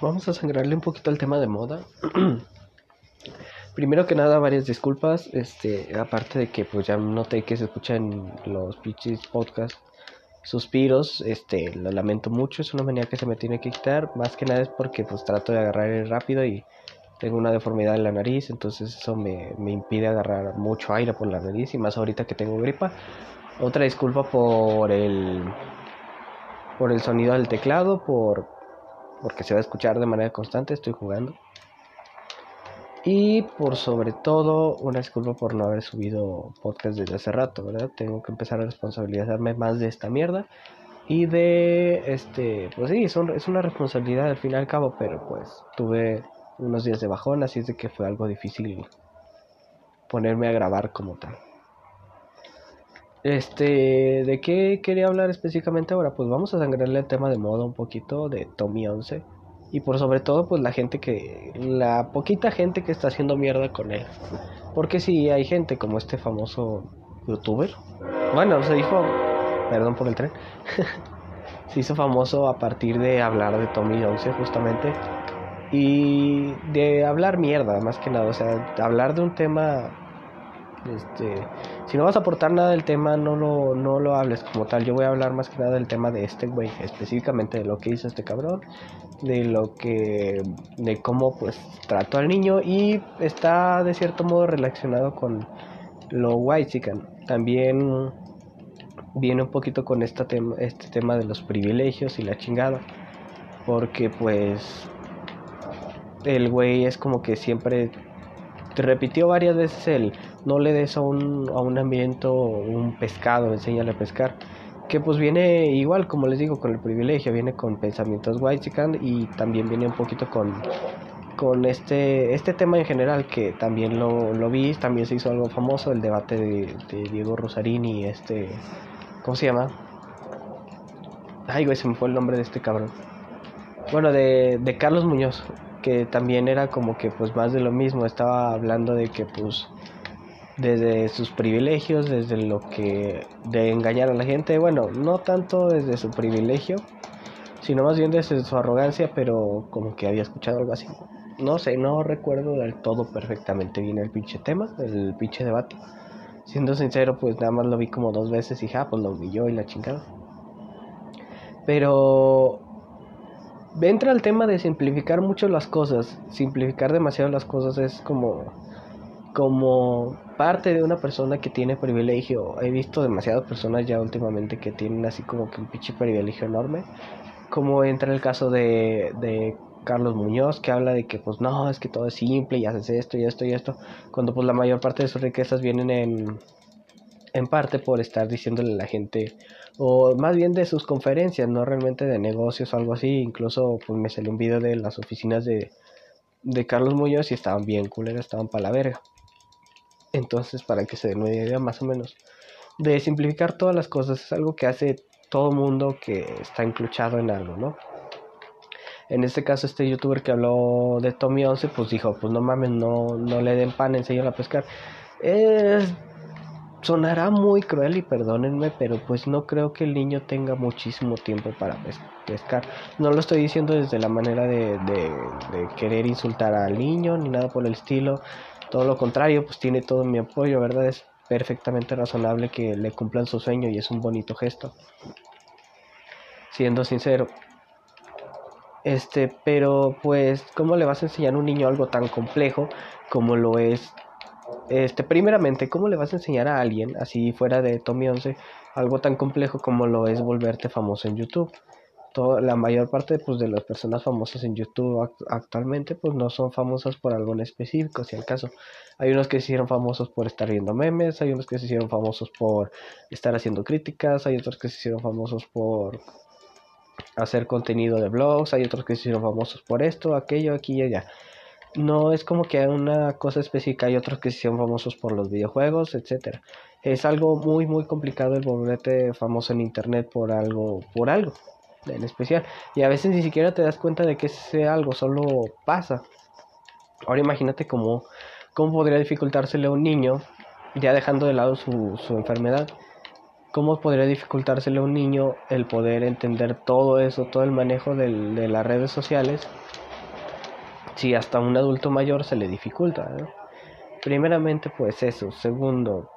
vamos a sangrarle un poquito al tema de moda. Primero que nada, varias disculpas. Este, aparte de que pues ya noté que se escuchan los pitches podcasts suspiros, este, lo lamento mucho, es una manía que se me tiene que quitar, más que nada es porque pues trato de agarrar rápido y tengo una deformidad en la nariz, entonces eso me, me impide agarrar mucho aire por la nariz y más ahorita que tengo gripa. Otra disculpa por el por el sonido del teclado, por porque se va a escuchar de manera constante, estoy jugando. Y por sobre todo, una disculpa por no haber subido podcast desde hace rato, ¿verdad? Tengo que empezar a responsabilizarme más de esta mierda. Y de, este, pues sí, son, es una responsabilidad al fin y al cabo, pero pues tuve unos días de bajón, así es de que fue algo difícil ponerme a grabar como tal. Este, ¿de qué quería hablar específicamente ahora? Pues vamos a sangrarle el tema de moda un poquito de Tommy 11 y por sobre todo pues la gente que la poquita gente que está haciendo mierda con él. Porque si hay gente como este famoso youtuber. Bueno se dijo perdón por el tren. Se hizo famoso a partir de hablar de Tommy 11 justamente. Y de hablar mierda más que nada. O sea hablar de un tema este, si no vas a aportar nada del tema, no lo, no lo hables como tal. Yo voy a hablar más que nada del tema de este güey, específicamente de lo que hizo este cabrón, de lo que, de cómo pues trató al niño y está de cierto modo relacionado con lo white chican. También viene un poquito con este tema, este tema de los privilegios y la chingada, porque pues el güey es como que siempre te repitió varias veces el no le des a un, a un ambiente un pescado, enséñale a pescar. Que pues viene igual, como les digo, con el privilegio, viene con pensamientos white y también viene un poquito con, con este, este tema en general que también lo, lo vi, también se hizo algo famoso, el debate de, Diego Rosarini este, ¿cómo se llama? Ay, güey, se me fue el nombre de este cabrón. Bueno, de, de Carlos Muñoz, que también era como que pues más de lo mismo, estaba hablando de que pues desde sus privilegios, desde lo que de engañar a la gente, bueno, no tanto desde su privilegio, sino más bien desde su arrogancia, pero como que había escuchado algo así. No sé, no recuerdo del todo perfectamente bien el pinche tema, el pinche debate. Siendo sincero, pues nada más lo vi como dos veces y ja, pues lo yo y la chingada. Pero entra el tema de simplificar mucho las cosas. Simplificar demasiado las cosas es como como parte de una persona que tiene privilegio, he visto demasiadas personas ya últimamente que tienen así como que un pinche privilegio enorme, como entra el caso de, de Carlos Muñoz, que habla de que pues no, es que todo es simple y haces esto y esto y esto, cuando pues la mayor parte de sus riquezas vienen en, en parte por estar diciéndole a la gente, o más bien de sus conferencias, no realmente de negocios o algo así, incluso pues me salió un video de las oficinas de, de Carlos Muñoz y estaban bien culeras, estaban para la verga. Entonces, para que se den una idea más o menos de simplificar todas las cosas, es algo que hace todo mundo que está incluchado en algo, ¿no? En este caso, este youtuber que habló de Tommy 11, pues dijo, pues no mames, no, no le den pan, enséñalo a pescar. sonará muy cruel y perdónenme, pero pues no creo que el niño tenga muchísimo tiempo para pescar. No lo estoy diciendo desde la manera de, de querer insultar al niño ni nada por el estilo. Todo lo contrario, pues tiene todo mi apoyo, ¿verdad? Es perfectamente razonable que le cumplan su sueño y es un bonito gesto. Siendo sincero. Este, pero pues, ¿cómo le vas a enseñar a un niño algo tan complejo como lo es? Este, primeramente, ¿cómo le vas a enseñar a alguien, así fuera de Tommy 11, algo tan complejo como lo es volverte famoso en YouTube? La mayor parte pues, de las personas famosas en YouTube actualmente pues no son famosas por algo en específico, si al caso. Hay unos que se hicieron famosos por estar viendo memes, hay unos que se hicieron famosos por estar haciendo críticas, hay otros que se hicieron famosos por hacer contenido de blogs, hay otros que se hicieron famosos por esto, aquello, aquí y allá. No es como que hay una cosa específica, hay otros que se hicieron famosos por los videojuegos, etcétera. Es algo muy muy complicado el volverte famoso en internet por algo, por algo en especial. Y a veces ni siquiera te das cuenta de que sea algo, solo pasa. Ahora imagínate cómo, cómo podría dificultársele a un niño, ya dejando de lado su, su enfermedad, cómo podría dificultársele a un niño el poder entender todo eso, todo el manejo de las redes sociales si hasta un adulto mayor se le dificulta. Primeramente, pues eso. Segundo,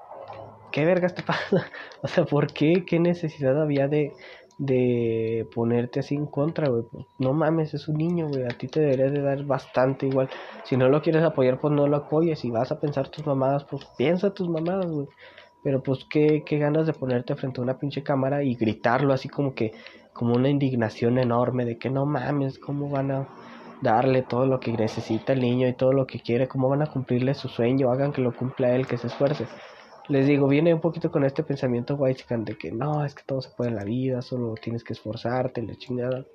¿qué vergas te pasa? O sea, ¿por qué? ¿Qué necesidad había de, de ponerte así en contra, güey? Pues, no mames, es un niño, güey. A ti te debería de dar bastante igual. Si no lo quieres apoyar, pues no lo apoyes. Si vas a pensar tus mamadas, pues piensa tus mamadas, güey. Pero pues qué, qué ganas de ponerte frente a una pinche cámara y gritarlo así como que, como una indignación enorme de que no mames, ¿cómo van a darle todo lo que necesita el niño y todo lo que quiere? ¿Cómo van a cumplirle su sueño? Hagan que lo cumpla él, que se esfuerce. Les digo, viene un poquito con este pensamiento white de que no, es que todo se puede en la vida, solo tienes que esforzarte, la chingada.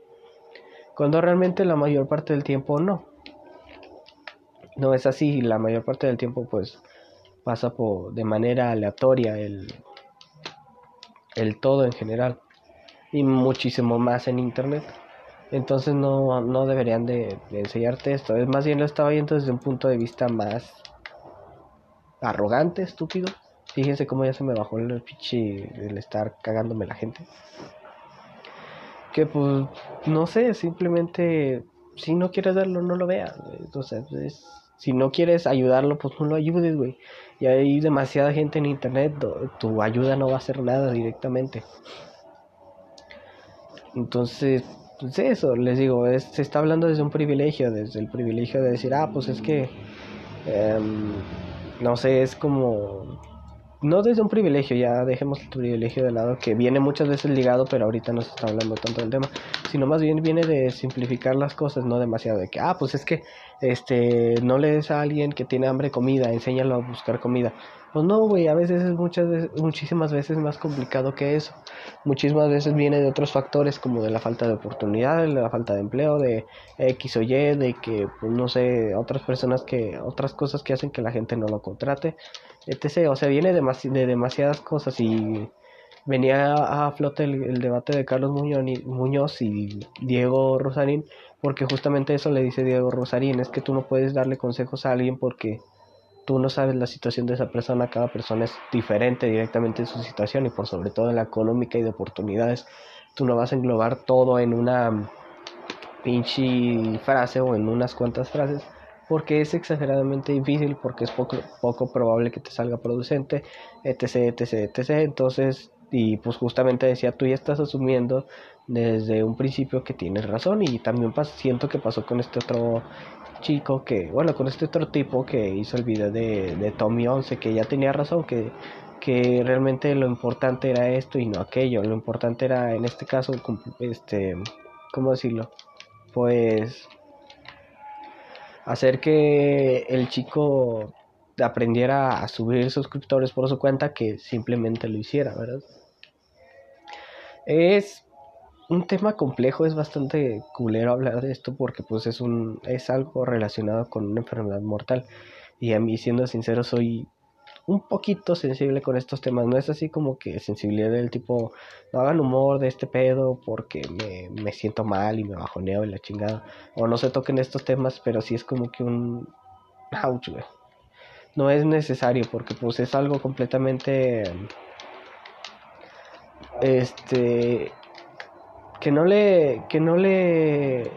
Cuando realmente la mayor parte del tiempo no. No es así, la mayor parte del tiempo pues pasa por, de manera aleatoria el, el todo en general y muchísimo más en internet. Entonces no, no deberían de, enseñarte esto. Es más bien lo estaba viendo desde un punto de vista más arrogante, estúpido. Fíjense cómo ya se me bajó el pinche el estar cagándome la gente. Que pues, no sé, simplemente si no quieres verlo, no lo veas. Entonces, si no quieres ayudarlo, pues no lo ayudes, güey. Y hay demasiada gente en internet, tu ayuda no va a hacer nada directamente. Entonces, pues eso, les digo, se está hablando desde un privilegio, desde el privilegio de decir, ah, pues es que, em, no sé, es como no desde un privilegio, ya dejemos el privilegio de lado, que viene muchas veces ligado, pero ahorita no se está hablando tanto del tema, sino más bien viene de simplificar las cosas, no demasiado de que, ah, pues es que, este, no le des a alguien que tiene hambre comida, enséñalo a buscar comida. Pues no, güey, a veces es muchas veces, muchísimas veces más complicado que eso. Muchísimas veces viene de otros factores como de la falta de oportunidades, de la falta de empleo, de X o Y, de que, pues no sé, otras personas que, otras cosas que hacen que la gente no lo contrate, etc. O sea, viene de, de demasiadas cosas y venía a flote el, debate de Carlos Muñoz y Diego Rosarín, porque justamente eso le dice Diego Rosarín, es que tú no puedes darle consejos a alguien porque tú no sabes la situación de esa persona, cada persona es diferente directamente en su situación y por sobre todo en la económica y de oportunidades. Tú no vas a englobar todo en una pinche frase o en unas cuantas frases porque es exageradamente difícil, porque es poco, poco probable que te salga producente, etc, etc, etc. Entonces, y pues justamente decía, tú ya estás asumiendo desde un principio que tienes razón y también siento que pasó con este otro chico que, bueno, con este otro tipo que hizo el video de, de Tommy 11, que ya tenía razón, que, que realmente lo importante era esto y no aquello, lo importante era en este caso, este, ¿cómo decirlo? Pues hacer que el chico aprendiera a subir suscriptores por su cuenta que simplemente lo hiciera, ¿verdad? Es un tema complejo, es bastante culero hablar de esto porque pues es un es algo relacionado con una enfermedad mortal y a mí siendo sincero soy un poquito sensible con estos temas, no es así como que sensibilidad del tipo no hagan humor de este pedo porque me, me siento mal y me bajoneo y la chingada o no se toquen estos temas, pero sí es como que un ouch, No es necesario porque pues es algo completamente este que no le, que no le,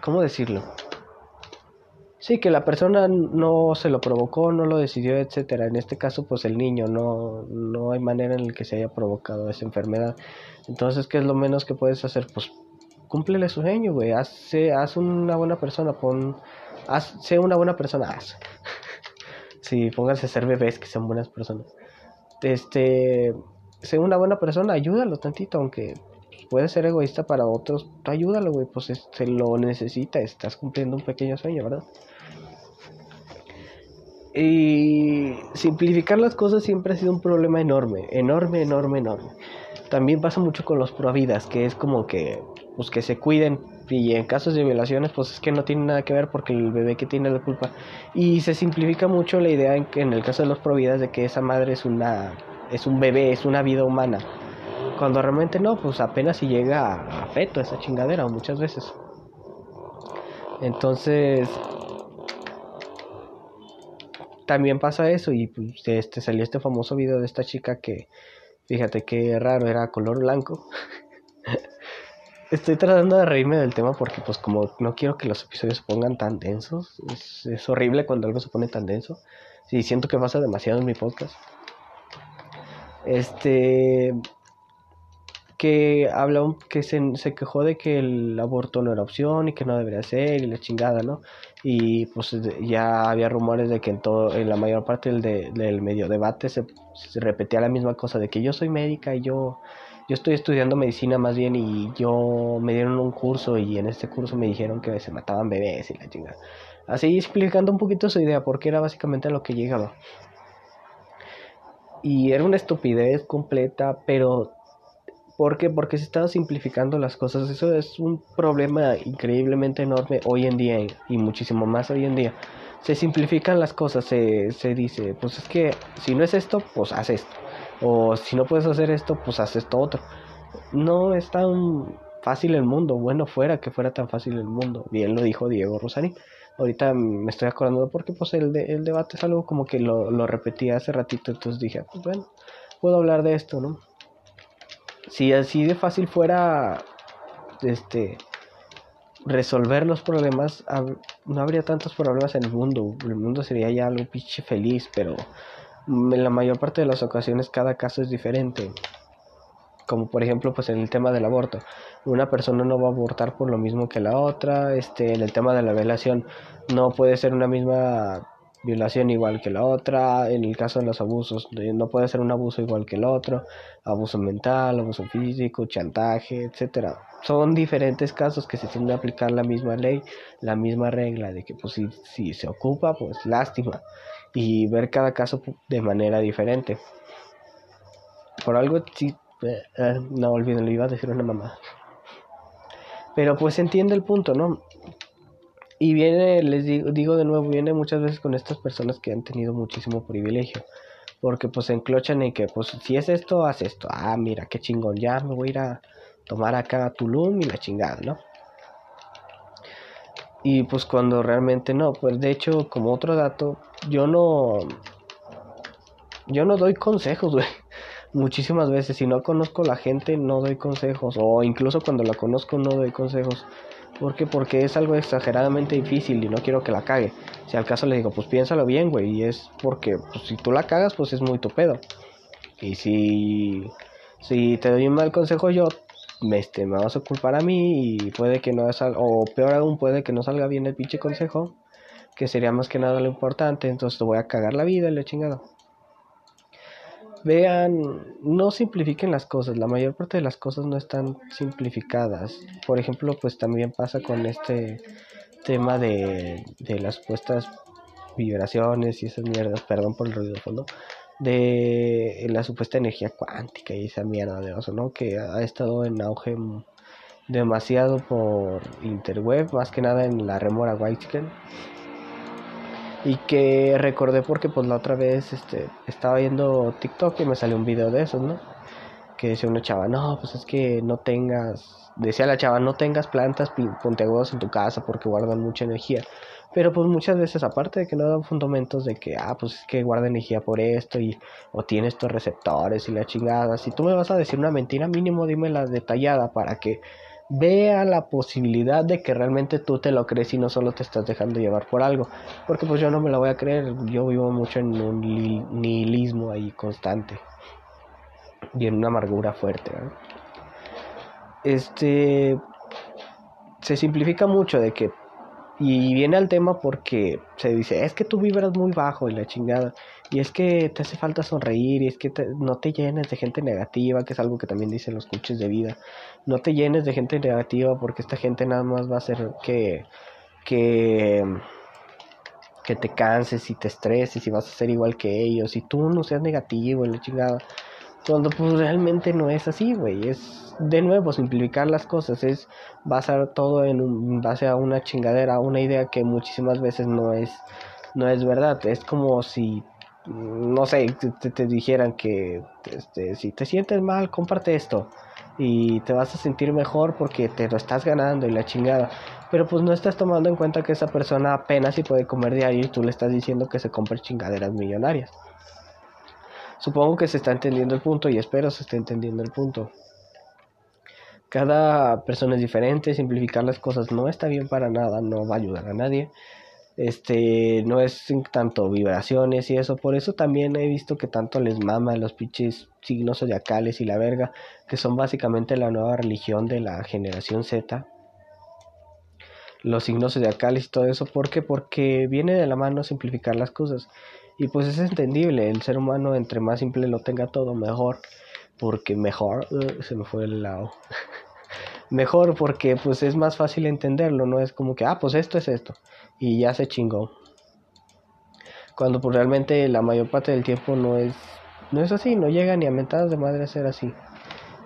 ¿cómo decirlo? Sí, que la persona no se lo provocó, no lo decidió, etcétera. En este caso, pues el niño, no, no hay manera en la que se haya provocado esa enfermedad. Entonces, ¿qué es lo menos que puedes hacer? Pues cúmplele su sueño, güey. Haz, haz una buena persona, pon, haz, sé una buena persona, haz. sí, pónganse a ser bebés que sean buenas personas. Este, sé una buena persona, ayúdalo tantito, aunque puede ser egoísta para otros, tú ayúdalo, güey, pues se lo necesita, estás cumpliendo un pequeño sueño, ¿verdad? Y simplificar las cosas siempre ha sido un problema enorme, enorme, enorme, enorme. También pasa mucho con los providas, que es como que, pues que se cuiden y en casos de violaciones, pues es que no tiene nada que ver porque el bebé que tiene la culpa. Y se simplifica mucho la idea en en el caso de los providas de que esa madre es una es un bebé, es una vida humana. Cuando realmente no, pues apenas si llega a, feto esa chingadera muchas veces. Entonces, también pasa eso y pues este salió este famoso video de esta chica que fíjate qué raro era color blanco estoy tratando de reírme del tema porque pues como no quiero que los episodios se pongan tan densos. Es, horrible cuando algo se pone tan denso. Sí, siento que pasa demasiado en mi podcast. Este que habla que se, se, quejó de que el aborto no era opción y que no debería ser y la chingada, ¿no? Y pues ya había rumores de que en todo, en la mayor parte del, de, del medio debate se, repetía la misma cosa de que yo soy médica y yo, yo estoy estudiando medicina más bien y yo me dieron un curso y en este curso me dijeron que se mataban bebés y la chingada. Así explicando un poquito su idea porque era básicamente a lo que llegaba. Y era una estupidez completa, pero ¿Por qué? Porque se están simplificando las cosas. Eso es un problema increíblemente enorme hoy en día y muchísimo más hoy en día. Se simplifican las cosas, se, se dice, pues es que si no es esto, pues haz esto. O si no puedes hacer esto, pues haz esto otro. No es tan fácil el mundo. Bueno, fuera que fuera tan fácil el mundo. Bien lo dijo Diego Rosani. Ahorita me estoy acordando porque pues el, de, el debate es algo como que lo, lo repetí hace ratito. Entonces dije, pues bueno, puedo hablar de esto, ¿no? Si así de fácil fuera este resolver los problemas, no habría tantos problemas en el mundo. El mundo sería ya algo pinche feliz, pero en la mayor parte de las ocasiones cada caso es diferente. Como por ejemplo, pues en el tema del aborto. Una persona no va a abortar por lo mismo que la otra. Este, en el tema de la violación no puede ser una misma violación igual que la otra, en el caso de los abusos no puede ser un abuso igual que el otro, abuso mental, abuso físico, chantaje, etcétera. Son diferentes casos que se tienen que aplicar la misma ley, la misma regla de que pues si, si se ocupa, pues lástima y ver cada caso de manera diferente. Por algo sí, eh, eh, no olviden, lo iba a decir una mamá. Pero pues entiende el punto, ¿no? Y viene, les digo, digo de nuevo, viene muchas veces con estas personas que han tenido muchísimo privilegio. Porque pues se enclochan en que, pues si es esto, haz esto. Ah, mira, qué chingón, ya me voy a ir a tomar acá a Tulum y la chingada, ¿no? Y pues cuando realmente no, pues de hecho, como otro dato, yo no... Yo no doy consejos, güey. Muchísimas veces, si no conozco a la gente, no doy consejos. O incluso cuando la conozco, no doy consejos. ¿Por qué? Porque es algo exageradamente difícil y no quiero que la cague. Si al caso le digo, pues piénsalo bien, güey. Y es porque pues, si tú la cagas, pues es muy tu pedo. Y si, si te doy un mal consejo yo, este, me vas a culpar a mí y puede que no salga, o peor aún, puede que no salga bien el pinche consejo. Que sería más que nada lo importante. Entonces te voy a cagar la vida y le chingado vean, no simplifiquen las cosas, la mayor parte de las cosas no están simplificadas. Por ejemplo, pues también pasa con este tema de, de las supuestas vibraciones y esas mierdas, perdón por el ruido de fondo, de la supuesta energía cuántica y esa mierda de eso, ¿no? Que ha estado en auge demasiado por interweb, más que nada en la remora White y que recordé porque pues la otra vez este estaba viendo TikTok y me salió un video de esos, ¿no? Que decía una chava, no, pues es que no tengas, decía la chava, no tengas plantas puntiagudas en tu casa porque guardan mucha energía. Pero pues muchas veces, aparte de que no dan fundamentos de que, ah, pues es que guarda energía por esto y o tiene estos receptores y la chingada, si tú me vas a decir una mentira, mínimo dime la detallada para que vea la posibilidad de que realmente tú te lo crees y no solo te estás dejando llevar por algo. Porque pues yo no me lo voy a creer, yo vivo mucho en un nihilismo ahí constante y en una amargura fuerte. Este se simplifica mucho de que y viene al tema porque se dice, es que tú vibras muy bajo y la chingada. Y es que te hace falta sonreír y es que no te llenes de gente negativa, que es algo que también dicen los coaches de vida. No te llenes de gente negativa porque esta gente nada más va a hacer que, que, que te canses y te estreses y vas a ser igual que ellos. Y tú no seas negativo y la chingada. Cuando pues realmente no es así, güey. Es de nuevo simplificar las cosas, es basar todo en un, base a una chingadera, una idea que muchísimas veces no es no es verdad. Es como si no sé, te, te dijeran que este, si te sientes mal, comparte esto y te vas a sentir mejor porque te lo estás ganando y la chingada. Pero pues no estás tomando en cuenta que esa persona apenas si puede comer diario y tú le estás diciendo que se compre chingaderas millonarias. Supongo que se está entendiendo el punto y espero se esté entendiendo el punto. Cada persona es diferente, simplificar las cosas no está bien para nada, no va a ayudar a nadie. Este, no es tanto vibraciones y eso, por eso también he visto que tanto les mama los pinches signos zodiacales y la verga, que son básicamente la nueva religión de la generación Z. Los signos zodiacales y todo eso, ¿por qué? Porque viene de la mano simplificar las cosas. Y pues es entendible, el ser humano entre más simple lo tenga todo, mejor porque mejor, uh, se me fue el lado. mejor porque pues es más fácil entenderlo, no es como que, ah, pues esto es esto y ya se chingó. Cuando pues realmente la mayor parte del tiempo no es no es así, no llega ni a mentadas de madre a ser así.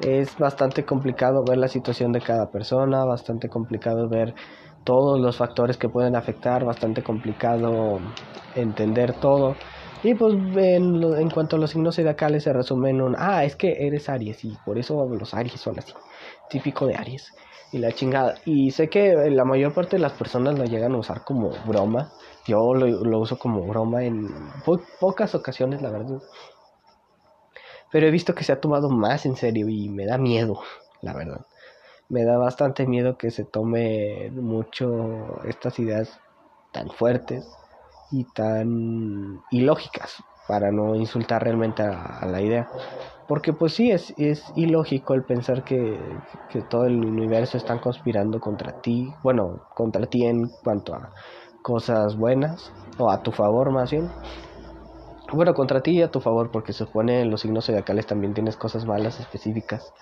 Es bastante complicado ver la situación de cada persona, bastante complicado ver todos los factores que pueden afectar, bastante complicado entender todo. Y pues en, en cuanto a los signos zodiacales se resumen en un, ah, es que eres Aries y por eso los Aries son así, típico de Aries y la chingada. Y sé que la mayor parte de las personas lo llegan a usar como broma. Yo lo, uso como broma en pocas ocasiones, la verdad. Pero he visto que se ha tomado más en serio y me da miedo, la verdad. Me da bastante miedo que se tome mucho estas ideas tan fuertes y tan ilógicas para no insultar realmente a, la idea. Porque pues sí, es, es ilógico el pensar que, que, todo el universo está conspirando contra ti, bueno, contra ti en cuanto a cosas buenas, o a tu favor más bien. Bueno, contra ti y a tu favor, porque se supone en los signos zodiacales también tienes cosas malas específicas.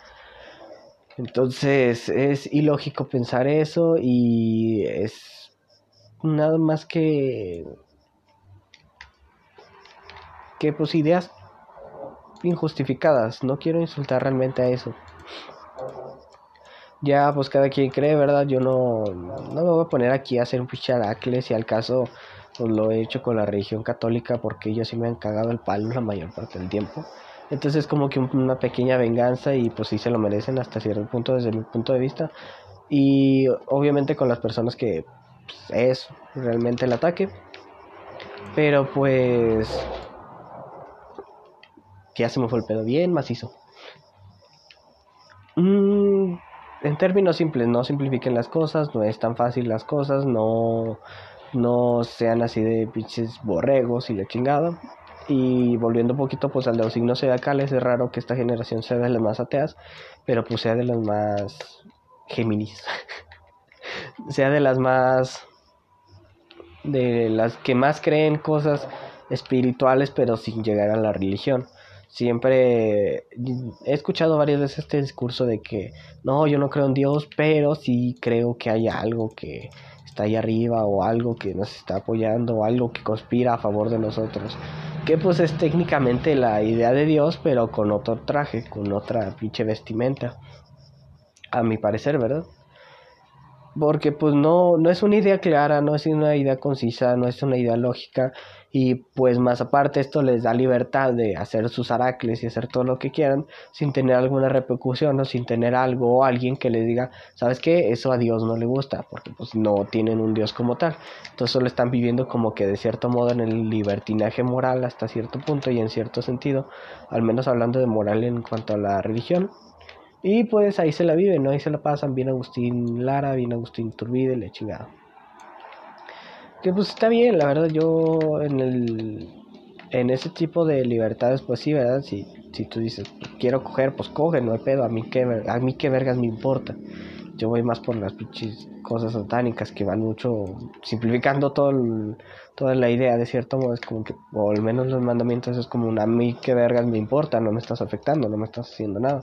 Entonces es ilógico pensar eso y es nada más que que pues ideas injustificadas. No quiero insultar realmente a eso. Ya pues cada quien cree, ¿verdad? Yo no, no me voy a poner aquí a hacer un picharacle si al caso pues lo he hecho con la religión católica porque ellos sí me han cagado el palo la mayor parte del tiempo. Entonces como que una pequeña venganza y pues sí se lo merecen hasta cierto punto desde mi punto de vista. Y obviamente con las personas que pues, es realmente el ataque. Pero pues ya se me fue el pedo bien macizo. Mm, en términos simples, no simplifiquen las cosas, no es tan fácil las cosas, no, no sean así de pinches borregos y de chingada. Y volviendo un poquito pues al de los signos zodiacales, es raro que esta generación sea de las más ateas, pero pues sea de las más Géminis. sea de las más de las que más creen cosas espirituales pero sin llegar a la religión siempre he escuchado varias veces este discurso de que no, yo no creo en Dios, pero sí creo que hay algo que está ahí arriba o algo que nos está apoyando o algo que conspira a favor de nosotros. Que pues es técnicamente la idea de Dios, pero con otro traje, con otra pinche vestimenta. A mi parecer, ¿verdad? Porque pues no, no es una idea clara, no es una idea concisa, no es una idea lógica y pues más aparte esto les da libertad de hacer sus aracles y hacer todo lo que quieran sin tener alguna repercusión o sin tener algo o alguien que les diga, ¿sabes qué? Eso a Dios no le gusta porque pues no tienen un Dios como tal. Entonces solo están viviendo como que de cierto modo en el libertinaje moral hasta cierto punto y en cierto sentido, al menos hablando de moral en cuanto a la religión. Y pues ahí se la viven, ¿no? Ahí se la pasan bien Agustín Lara, bien Agustín Turbide, le chingada. Que pues está bien, la verdad, yo en el en ese tipo de libertades, pues sí, ¿verdad? Si, si tú dices, quiero coger, pues coge, no hay pedo, a mí qué, a mí qué vergas me importa. Yo voy más por las cosas satánicas que van mucho simplificando todo toda la idea, de cierto modo, es como que, o al menos los mandamientos es como a mí qué vergas me importa, no me estás afectando, no me estás haciendo nada.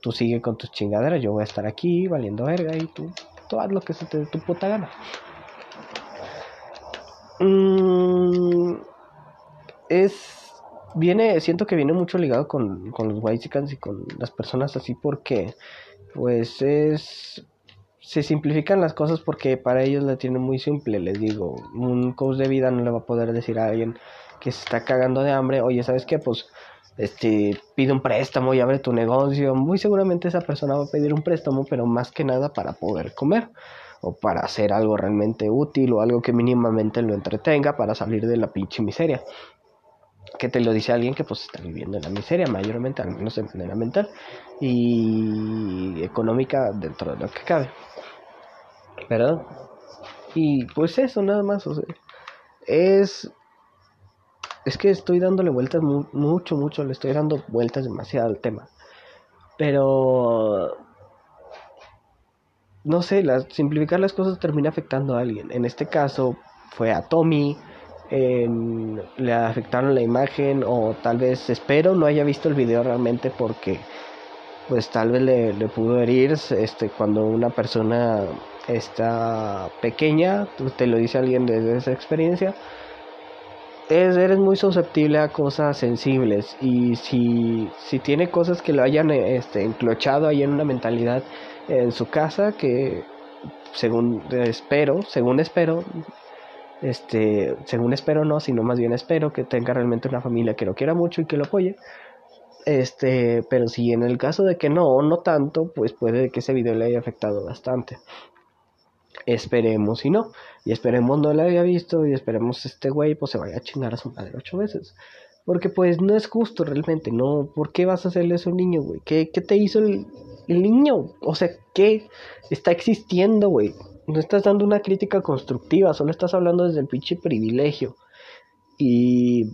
Tú sigue con tus chingaderas, yo voy a estar aquí valiendo verga y tú, tú haz lo que se te dé tu puta gana. Mm, es. Viene, siento que viene mucho ligado con, con los Whitecans y con las personas así porque, pues es. Se simplifican las cosas porque para ellos la tienen muy simple. Les digo, un coach de vida no le va a poder decir a alguien que se está cagando de hambre, oye, ¿sabes qué? Pues este, pide un préstamo y abre tu negocio. Muy seguramente esa persona va a pedir un préstamo, pero más que nada para poder comer o para hacer algo realmente útil o algo que mínimamente lo entretenga para salir de la pinche miseria. Que te lo dice alguien que pues está viviendo en la miseria mayormente, al menos de manera mental y económica dentro de lo que cabe. ¿Verdad? Y pues eso, nada más, o sea, es... Es que estoy dándole vueltas mucho, mucho, le estoy dando vueltas demasiado al tema. Pero... No sé, simplificar las cosas termina afectando a alguien. En este caso fue a Tommy, le afectaron la imagen o tal vez espero no haya visto el video realmente porque pues tal vez le, le pudo herir este cuando una persona está pequeña te lo dice alguien desde esa experiencia es, eres muy susceptible a cosas sensibles y si, si tiene cosas que lo hayan este, enclochado ahí en una mentalidad en su casa que según espero, según espero, este, según espero no, sino más bien espero que tenga realmente una familia que lo quiera mucho y que lo apoye. Este, pero si en el caso de que no, no tanto, pues puede que ese video le haya afectado bastante. Esperemos y no. Y esperemos no lo haya visto y esperemos este güey pues se vaya a chingar a su madre ocho veces. Porque pues no es justo realmente, ¿no? ¿Por qué vas a hacerle eso a un niño, güey? ¿Qué, ¿Qué, te hizo el, el niño? O sea, ¿qué está existiendo, güey? No estás dando una crítica constructiva, solo estás hablando desde el pinche privilegio. Y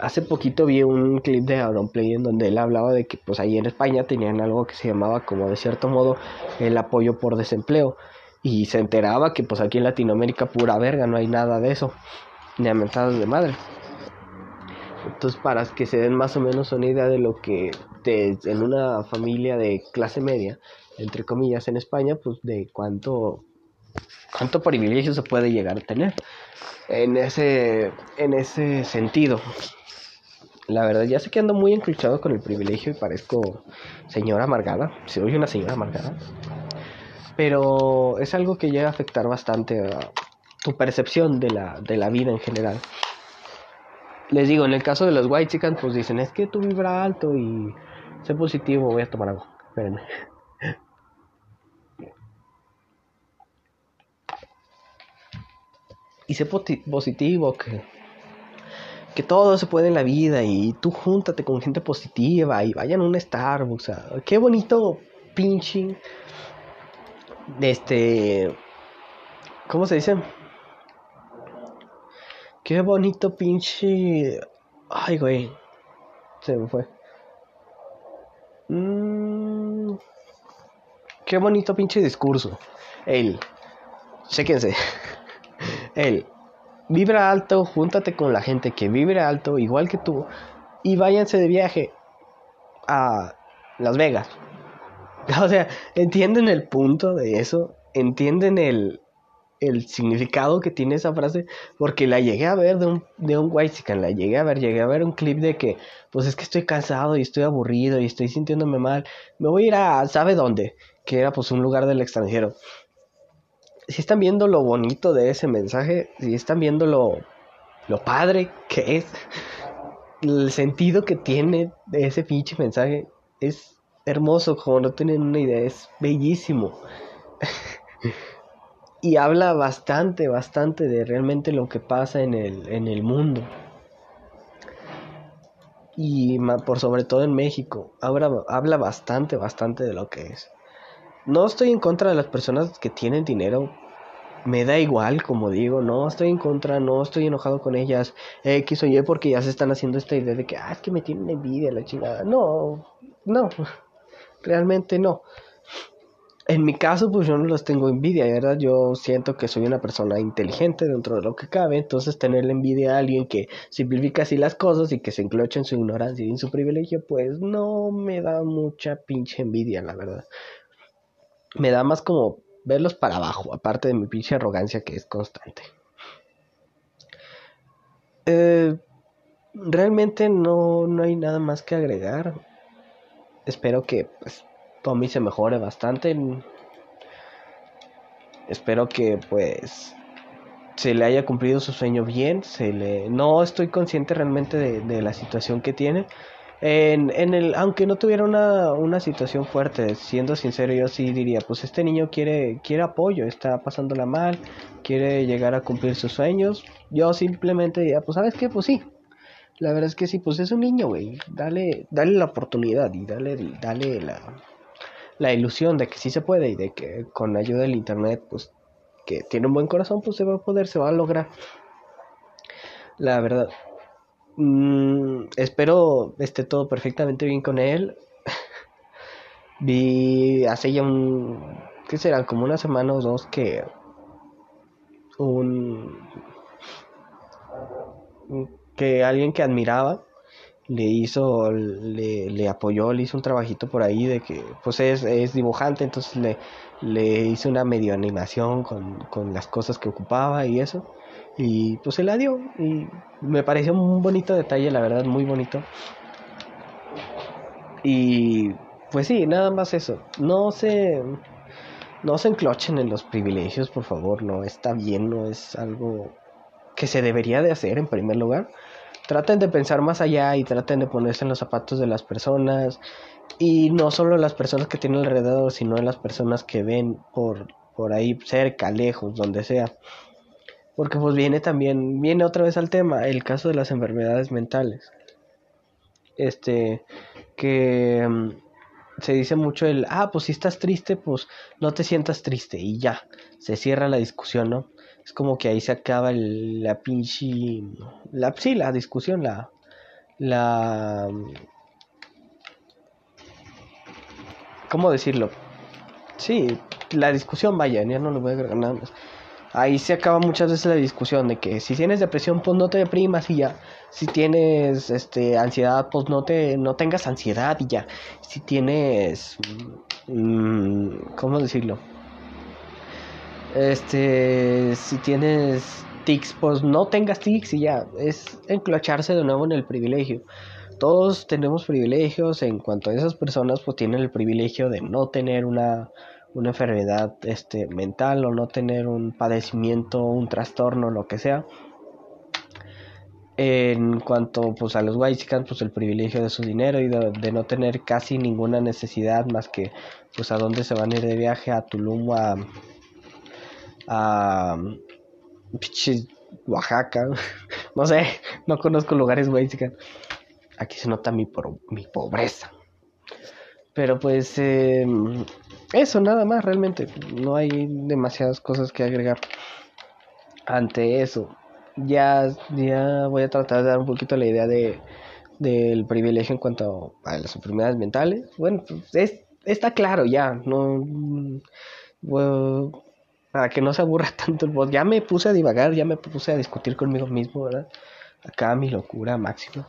hace poquito vi un clip de Play en donde él hablaba de que pues ahí en España tenían algo que se llamaba como de cierto modo el apoyo por desempleo. Y se enteraba que pues aquí en Latinoamérica pura verga, no hay nada de eso. Ni amentadas de madre. Entonces para que se den más o menos una idea de lo que en una familia de clase media entre comillas, en España, pues de cuánto, cuánto privilegio se puede llegar a tener en ese, en ese sentido. La verdad, ya sé que ando muy encruchado con el privilegio y parezco señora amargada, soy una señora amargada, pero es algo que llega a afectar bastante a tu percepción de la, de la vida en general. Les digo, en el caso de los white chickens, pues dicen, es que tú vibra alto y sé positivo, voy a tomar agua. Espérenme. y sé positivo, que, que todo se puede en la vida y tú júntate con gente positiva y vayan a un Starbucks. qué bonito pinche. Este. ¿Cómo se dice? Qué bonito pinche. Ay, güey. Se me fue. Mm, qué bonito pinche discurso. Él. Chéquense. Él. Vibra alto, júntate con la gente que vibra alto, igual que tú, y váyanse de viaje a Las Vegas. O sea, entienden el punto de eso, entienden el, el significado que tiene esa frase, porque la llegué a ver de un, de un la llegué a ver, llegué a ver un clip de que, pues es que estoy cansado y estoy aburrido y estoy sintiéndome mal, me voy a ir a, ¿sabe dónde? Que era pues un lugar del extranjero si están viendo lo bonito de ese mensaje, si están viendo lo, lo padre que es, el sentido que tiene de ese pinche mensaje, es hermoso, como no tienen una idea, es bellísimo. y habla bastante, bastante de realmente lo que pasa en el, en el mundo. Y por sobre todo en México, habla, habla bastante, bastante de lo que es. No estoy en contra de las personas que tienen dinero. Me da igual, como digo, no estoy en contra, no estoy enojado con ellas. X o Y porque ya se están haciendo esta idea de que, ah, es que me tienen envidia la chingada. No, no, realmente no. En mi caso, pues yo no las tengo envidia, ¿verdad? Yo siento que soy una persona inteligente dentro de lo que cabe, entonces tenerle envidia a alguien que simplifica así las cosas y que se enclocha en su ignorancia y en su privilegio, pues no me da mucha pinche envidia, la verdad me da más como verlos para abajo, aparte de mi pinche arrogancia que es constante. Eh, realmente no, no hay nada más que agregar. Espero que pues, Tommy se mejore bastante. Espero que pues se le haya cumplido su sueño bien. Se le... No estoy consciente realmente de, de la situación que tiene en, en el, aunque no tuviera una, una situación fuerte, siendo sincero, yo sí diría, pues este niño quiere, quiere apoyo, está pasándola mal, quiere llegar a cumplir sus sueños. Yo simplemente diría, pues sabes qué, pues sí, La verdad es que sí, pues es un niño, güey. Dale, dale la oportunidad y dale, dale la, la ilusión de que sí se puede y de que con ayuda del internet, pues que tiene un buen corazón, pues se va a poder, se va a lograr. La verdad. Mm, espero esté todo perfectamente bien con él. Vi hace ya un... ¿Qué será? Como una semana o dos que un que alguien que admiraba le hizo, le, le, apoyó, le hizo un trabajito por ahí de que pues es, es dibujante, entonces le, le hice una medio animación con, con las cosas que ocupaba y eso. Y pues se la dio y me pareció un bonito detalle, la verdad, muy bonito. Y pues sí, nada más eso. No se no se enclochen en los privilegios, por favor, no está bien, no es algo que se debería de hacer en primer lugar. Traten de pensar más allá y traten de ponerse en los zapatos de las personas y no solo las personas que tienen alrededor, sino las personas que ven por, por ahí cerca, lejos, donde sea. Porque pues viene también, viene otra vez al tema, el caso de las enfermedades mentales. Este, que mm, se dice mucho el, ah, pues si estás triste, pues no te sientas triste y ya, se cierra la discusión, ¿no? Es como que ahí se acaba la pinche, la, sí, la discusión, la, la, ¿cómo decirlo? Sí, la discusión, vaya, ya no lo voy a agregar nada más ahí se acaba muchas veces la discusión de que si tienes depresión, pues no te deprimas y ya. Si tienes este ansiedad, pues no te no tengas ansiedad y ya. Si tienes mm, ¿cómo decirlo? Este, si tienes tics, pues no tengas tics y ya. Es enclocharse de nuevo en el privilegio. Todos tenemos privilegios en cuanto a esas personas pues tienen el privilegio de no tener una una enfermedad este, mental o no tener un padecimiento, un trastorno, lo que sea. En cuanto pues a los Whitesicans, pues el privilegio de su dinero y de, no tener casi ninguna necesidad más que pues a dónde se van a ir de viaje, a Tulum, a, a Oaxaca, no sé, no conozco lugares Whitezican. Aquí se nota mi, mi pobreza. Pero pues eh, eso, nada más, realmente. No hay demasiadas cosas que agregar ante eso. Ya, ya voy a tratar de dar un poquito la idea de del privilegio en cuanto a las enfermedades mentales. Bueno, pues es, está claro ya, no para que no se aburra tanto el voz. Ya me puse a divagar, ya me puse a discutir conmigo mismo, ¿verdad? Acá mi locura máxima.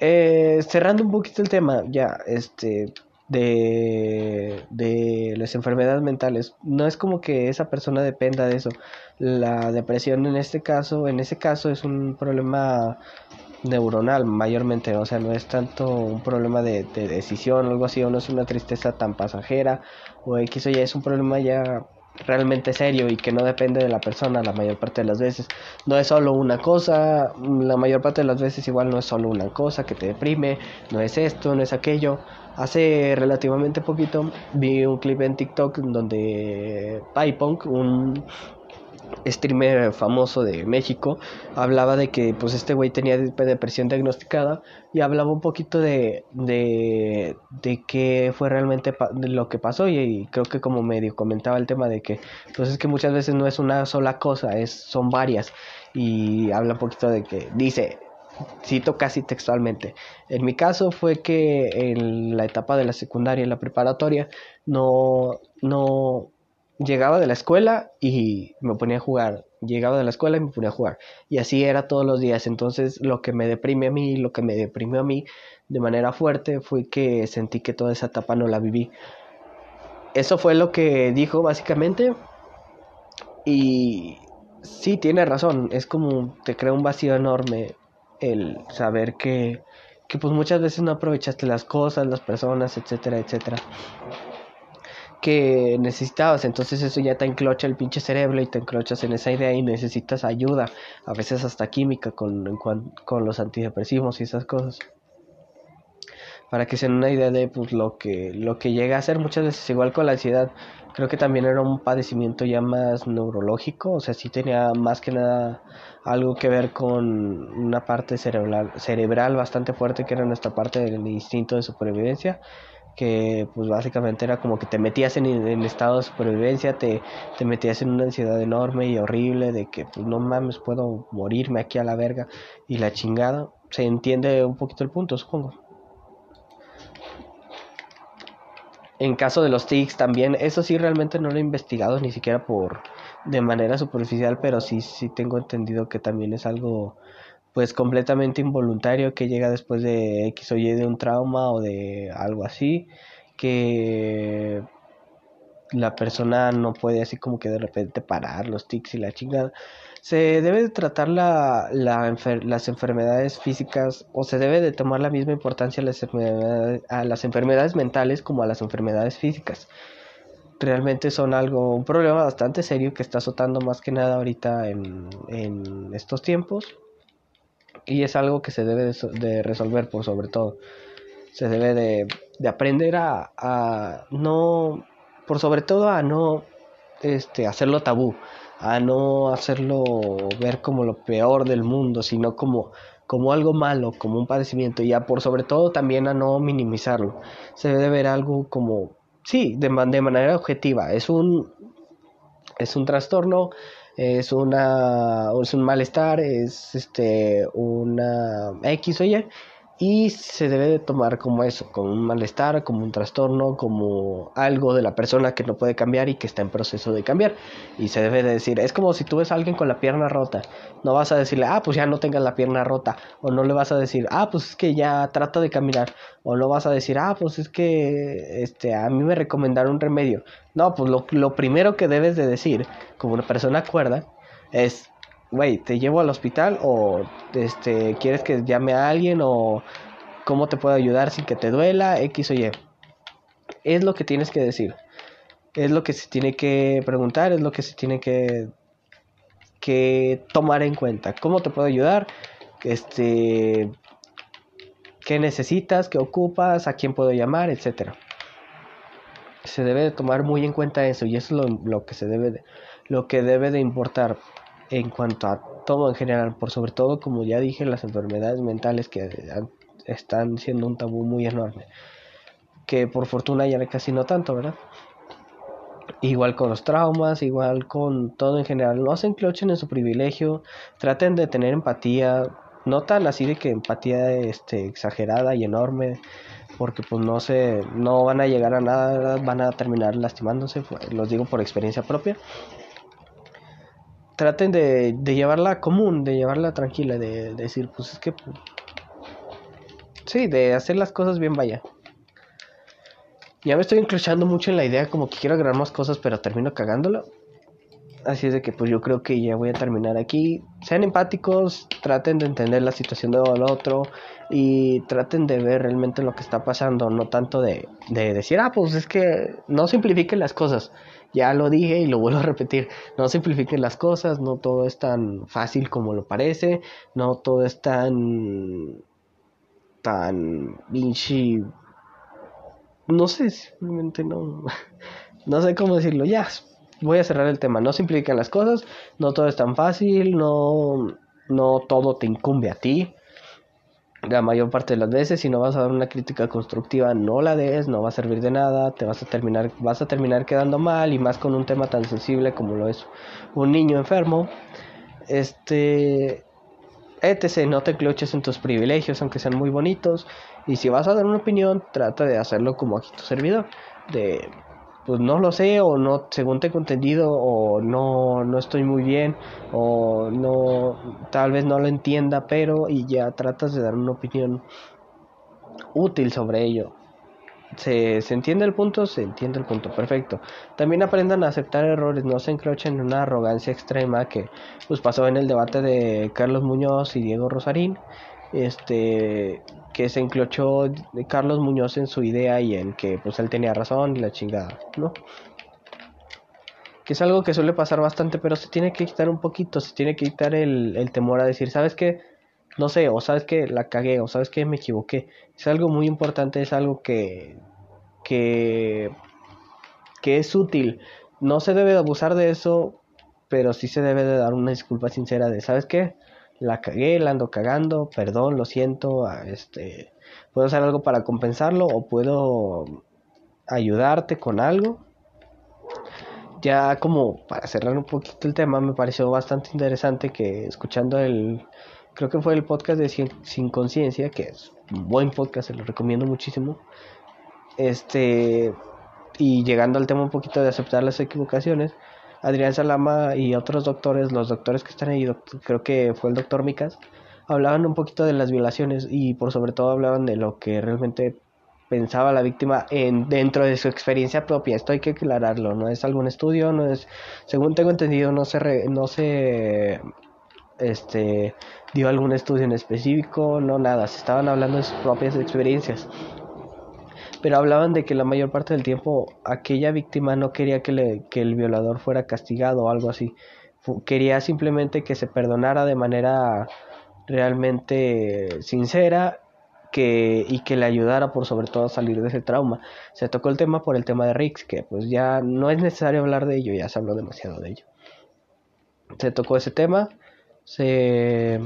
Eh, cerrando un poquito el tema, ya, este, de, de las enfermedades mentales. No es como que esa persona dependa de eso. La depresión en este caso, en ese caso es un problema neuronal mayormente, o sea, no es tanto un problema de, de decisión o algo así, o no es una tristeza tan pasajera, o X o Y, es un problema ya realmente serio y que no depende de la persona la mayor parte de las veces. No es solo una cosa, la mayor parte de las veces igual no es solo una cosa que te deprime, no es esto, no es aquello. Hace relativamente poquito vi un clip en TikTok donde PyPunk, un streamer famoso de México, hablaba de que pues este güey tenía depresión diagnosticada y hablaba un poquito de, de, de qué fue realmente lo que pasó y, creo que como medio comentaba el tema de que pues es que muchas veces no es una sola cosa, es, son varias. Y habla un poquito de que dice, cito casi textualmente, en mi caso fue que en la etapa de la secundaria y la preparatoria no, no llegaba de la escuela y me ponía a jugar. Llegaba de la escuela y me ponía a jugar. Y así era todos los días. Entonces lo que me deprime a mí, lo que me deprimió a mí de manera fuerte fue que sentí que toda esa etapa no la viví. Eso fue lo que dijo básicamente. Y sí, tiene razón. Es como te crea un vacío enorme el saber que, que pues muchas veces no aprovechaste las cosas, las personas, etcétera, etcétera que necesitabas. Entonces eso ya te enclocha el pinche cerebro y te enclochas en esa idea y necesitas ayuda, a veces hasta química con, con los antidepresivos y esas cosas. para que se den una idea de pues, lo que lo que llega a ser muchas veces igual con la ansiedad creo que también era un padecimiento ya más neurológico o sea sí tenía más que nada algo que ver con una parte cerebral cerebral bastante fuerte que era nuestra parte del instinto de supervivencia que pues básicamente era como que te metías en, en estado de supervivencia, te, te, metías en una ansiedad enorme y horrible de que pues no mames puedo morirme aquí a la verga y la chingada. Se entiende un poquito el punto, supongo. En caso de los tics también, eso sí realmente no lo he investigado ni siquiera por de manera superficial, pero sí sí tengo entendido que también es algo pues completamente involuntario que llega después de X o Y de un trauma o de algo así que la persona no puede así como que de repente parar los tics y la chingada. Se debe de tratar la, las enfermedades físicas o se debe de tomar la misma importancia a las, enfermedades, a las enfermedades mentales como a las enfermedades físicas. Realmente son algo, un problema bastante serio que está azotando más que nada ahorita en, en estos tiempos y es algo que se debe de, resolver por sobre todo. Se debe de, de aprender a, a, no, por sobre todo a no este, hacerlo tabú, a no hacerlo ver como lo peor del mundo, sino como, como algo malo, como un padecimiento, y a por sobre todo también a no minimizarlo. Se debe ver algo como, sí, de, de manera objetiva, es un, es un trastorno es una es un malestar, es este una X o Y y se debe de tomar como eso, como un malestar, como un trastorno, como algo de la persona que no puede cambiar y que está en proceso de cambiar. Y se debe de decir, es como si tú ves a alguien con la pierna rota, no vas a decirle, ah, pues ya no tengas la pierna rota, o no le vas a decir, ah, pues es que ya trata de caminar, o no vas a decir, ah, pues es que este, a mí me recomendaron un remedio. No, pues lo, lo primero que debes de decir, como una persona cuerda, es güey, te llevo al hospital o este, quieres que llame a alguien o cómo te puedo ayudar sin que te duela, X o Y. Es lo que tienes que decir. Es lo que se tiene que preguntar, es lo que se tiene que, que tomar en cuenta. ¿Cómo te puedo ayudar? Este, ¿Qué necesitas? ¿Qué ocupas? ¿A quién puedo llamar? Etcétera. Se debe de tomar muy en cuenta eso y eso es lo, lo que se debe de, lo que debe de importar en cuanto a todo en general, por sobre todo, como ya dije, las enfermedades mentales que están siendo un tabú muy enorme, que por fortuna ya casi no tanto, ¿verdad? Igual con los traumas, igual con todo en general, no se enclochen en su privilegio, traten de tener empatía, no tan así de que empatía este, exagerada y enorme, porque pues no se, no van a llegar a nada, van a terminar lastimándose, los digo por experiencia propia, traten de, llevarla común, de llevarla tranquila, de, decir, pues es que... Sí, de hacer las cosas bien, vaya. Ya me estoy encrochando mucho en la idea, como que quiero agregar más cosas, pero termino cagándolo. Así es de que pues yo creo que ya voy a terminar aquí. Sean empáticos, traten de entender la situación de del otro y traten de ver realmente lo que está pasando, no tanto de, de decir, ah, pues es que no simplifiquen las cosas. Ya lo dije y lo vuelvo a repetir, no simplifiquen las cosas, no todo es tan fácil como lo parece, no todo es tan tan no sé, simplemente no no sé cómo decirlo, ya voy a cerrar el tema, no simplifiquen las cosas, no todo es tan fácil, no no todo te incumbe a ti la mayor parte de las veces si no vas a dar una crítica constructiva no la des no va a servir de nada te vas a terminar vas a terminar quedando mal y más con un tema tan sensible como lo es un niño enfermo. Este etc no te cloches en tus privilegios aunque sean muy bonitos y si vas a dar una opinión trata de hacerlo como aquí tu servidor de pues no lo sé o no según tengo entendido o no no estoy muy bien o no tal vez no lo entienda pero y ya tratas de dar una opinión útil sobre ello. Se, se entiende el punto se entiende el punto perfecto. También aprendan a aceptar errores no se encrochen en una arrogancia extrema que pues pasó en el debate de Carlos Muñoz y Diego Rosarín este que se enclochó Carlos Muñoz en su idea y en que pues él tenía razón y la chingada, ¿no? Que es algo que suele pasar bastante, pero se tiene que quitar un poquito, se tiene que quitar el, el temor a decir, ¿sabes qué? no sé, o sabes que la cagué, o sabes que me equivoqué. Es algo muy importante, es algo que, que, que es útil. No se debe de abusar de eso, pero sí se debe de dar una disculpa sincera de, ¿sabes qué? La cagué, la ando cagando, perdón, lo siento, este, puedo hacer algo para compensarlo o puedo ayudarte con algo. Ya como para cerrar un poquito el tema, me pareció bastante interesante que escuchando el, creo que fue el podcast de Sin Conciencia, que es un buen podcast, se lo recomiendo muchísimo. Este, y llegando al tema un poquito de aceptar las equivocaciones, Adrián Salama y otros doctores, los doctores que están ahí, creo que fue el doctor Micas, hablaban un poquito de las violaciones y por sobre todo hablaban de lo que realmente pensaba la víctima en dentro de su experiencia propia. Esto hay que aclararlo, no es algún estudio, no es, según tengo entendido, no se no se este dio algún estudio en específico, no nada, se estaban hablando de sus propias experiencias. Pero hablaban de que la mayor parte del tiempo aquella víctima no quería que, le, que el violador fuera castigado o algo así. Quería simplemente que se perdonara de manera realmente sincera que, y que le ayudara por sobre todo a salir de ese trauma. Se tocó el tema por el tema de Rix, que pues ya no es necesario hablar de ello, ya se habló demasiado de ello. Se tocó ese tema, se...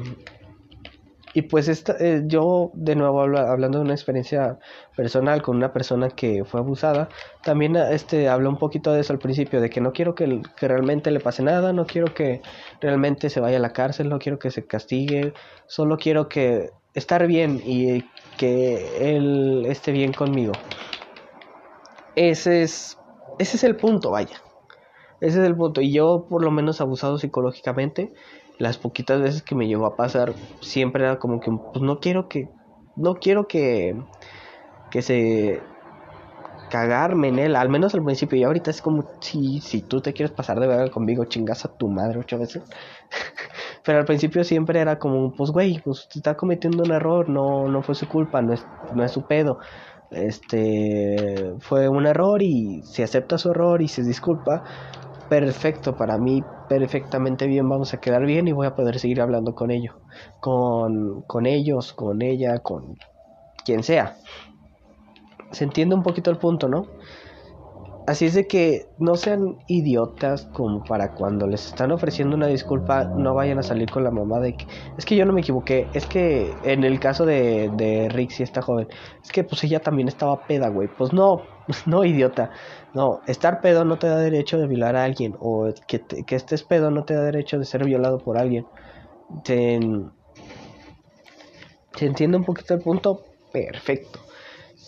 Y pues esta, eh, yo de nuevo hablando de una experiencia personal con una persona que fue abusada, también este hablo un poquito de eso al principio, de que no quiero que, que realmente le pase nada, no quiero que realmente se vaya a la cárcel, no quiero que se castigue, solo quiero que estar bien y que él esté bien conmigo. Ese es, ese es el punto, vaya. Ese es el punto. Y yo, por lo menos, abusado psicológicamente, las poquitas veces que me llegó a pasar siempre era como que pues no quiero que no quiero que que se cagarme en él, al menos al principio y ahorita es como si si tú te quieres pasar de verga conmigo chingas a tu madre ocho veces. Pero al principio siempre era como pues güey, pues está cometiendo un error, no no fue su culpa, no es no es su pedo. Este fue un error y se acepta su error y se disculpa, perfecto para mí, perfectamente bien, vamos a quedar bien y voy a poder seguir hablando con ellos, con, con ellos, con ella, con quien sea. Se entiende un poquito el punto, ¿no? Así es de que no sean idiotas como para cuando les están ofreciendo una disculpa no vayan a salir con la mamá de que es que yo no me equivoqué, es que en el caso de, de y esta joven, es que pues ella también estaba peda, güey. Pues no, no idiota. No, estar pedo no te da derecho de violar a alguien o que, que estés pedo no te da derecho de ser violado por alguien. ¿Se, ¿Se entiende un poquito el punto? Perfecto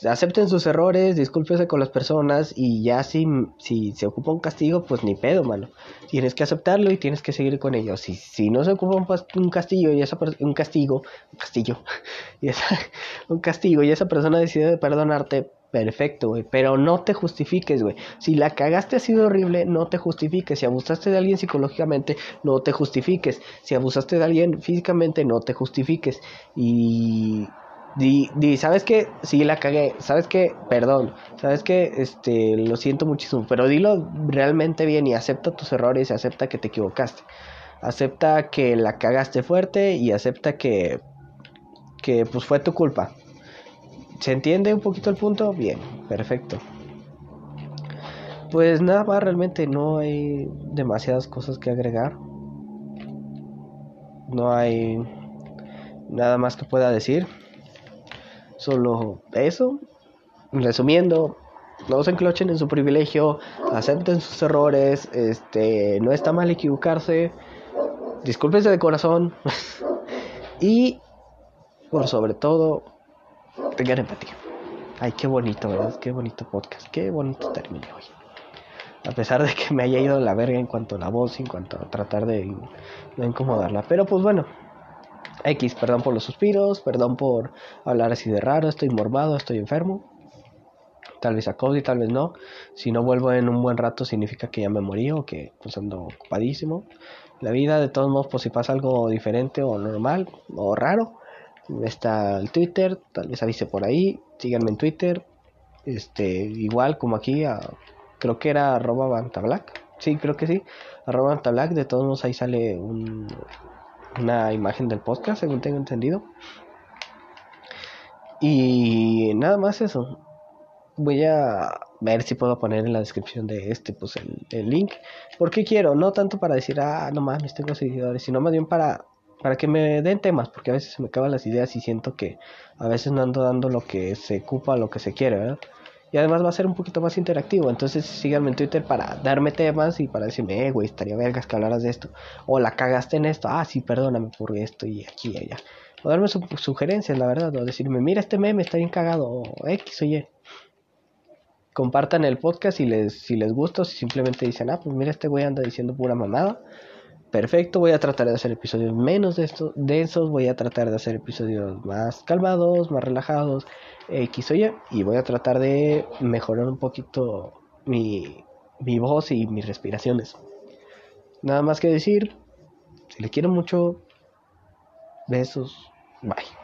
acepten sus errores, discúlpese con las personas y ya si, si se ocupa un castigo, pues ni pedo, mano. Tienes que aceptarlo y tienes que seguir con ello. Si, si no se ocupa un, castigo y esa un castigo, un castillo, y esa, un castigo y esa persona decide perdonarte, perfecto, güey. Pero no te justifiques, güey. Si la cagaste ha sido horrible, no te justifiques. Si abusaste de alguien psicológicamente, no te justifiques. Si abusaste de alguien físicamente, no te justifiques. Y Di, di, ¿sabes qué? Sí, la cagué. ¿Sabes qué? Perdón. ¿Sabes qué? Este, lo siento muchísimo. Pero dilo realmente bien y acepta tus errores y acepta que te equivocaste. Acepta que la cagaste fuerte y acepta que, que pues fue tu culpa. ¿Se entiende un poquito el punto? Bien, perfecto. Pues nada más, realmente no hay demasiadas cosas que agregar. No hay nada más que pueda decir. Solo eso. Resumiendo, no se enclochen en su privilegio, acepten sus errores, este, no está mal equivocarse, discúlpense de corazón y por sobre todo tengan empatía. Ay, qué bonito, ¿verdad? Qué bonito podcast, qué bonito término hoy. A pesar de que me haya ido la verga en cuanto a la voz, en cuanto a tratar de no incomodarla. Pero pues bueno, X, perdón por los suspiros, perdón por hablar así de raro, estoy morbado, estoy enfermo. Tal vez a y tal vez no. Si no vuelvo en un buen rato significa que ya me morí o que pues ocupadísimo. La vida, de todos modos, pues si pasa algo diferente o normal o raro, está el Twitter, tal vez avise por ahí, síganme en Twitter. Este, igual como aquí, creo que era arroba bantablack. Sí, creo que sí, arroba bantablack. De todos modos ahí sale un, una imagen del podcast, según tengo entendido. Y nada más eso. Voy a ver si puedo poner en la descripción de este pues el, el link. Porque quiero, no tanto para decir, ah, no mames, tengo seguidores, sino más bien para, para que me den temas, porque a veces se me acaban las ideas y siento que a veces no ando dando lo que se ocupa, lo que se quiere, ¿verdad? Y además va a ser un poquito más interactivo. Entonces síganme en Twitter para darme temas y para decirme, eh, güey, estaría vergas que hablaras de esto. O la cagaste en esto. Ah, sí, perdóname por esto y aquí y allá. O darme sugerencias, la verdad. O decirme, mira, este meme está bien cagado. O X o Y. Compartan el podcast si les, si les gusta. O si simplemente dicen, ah, pues mira, este güey anda diciendo pura mamada. Perfecto, voy a tratar de hacer episodios menos de estos densos, voy a tratar de hacer episodios más calmados, más relajados, X o Y, y voy a tratar de mejorar un poquito mi, mi voz y mis respiraciones. Nada más que decir, si le quiero mucho, besos, bye.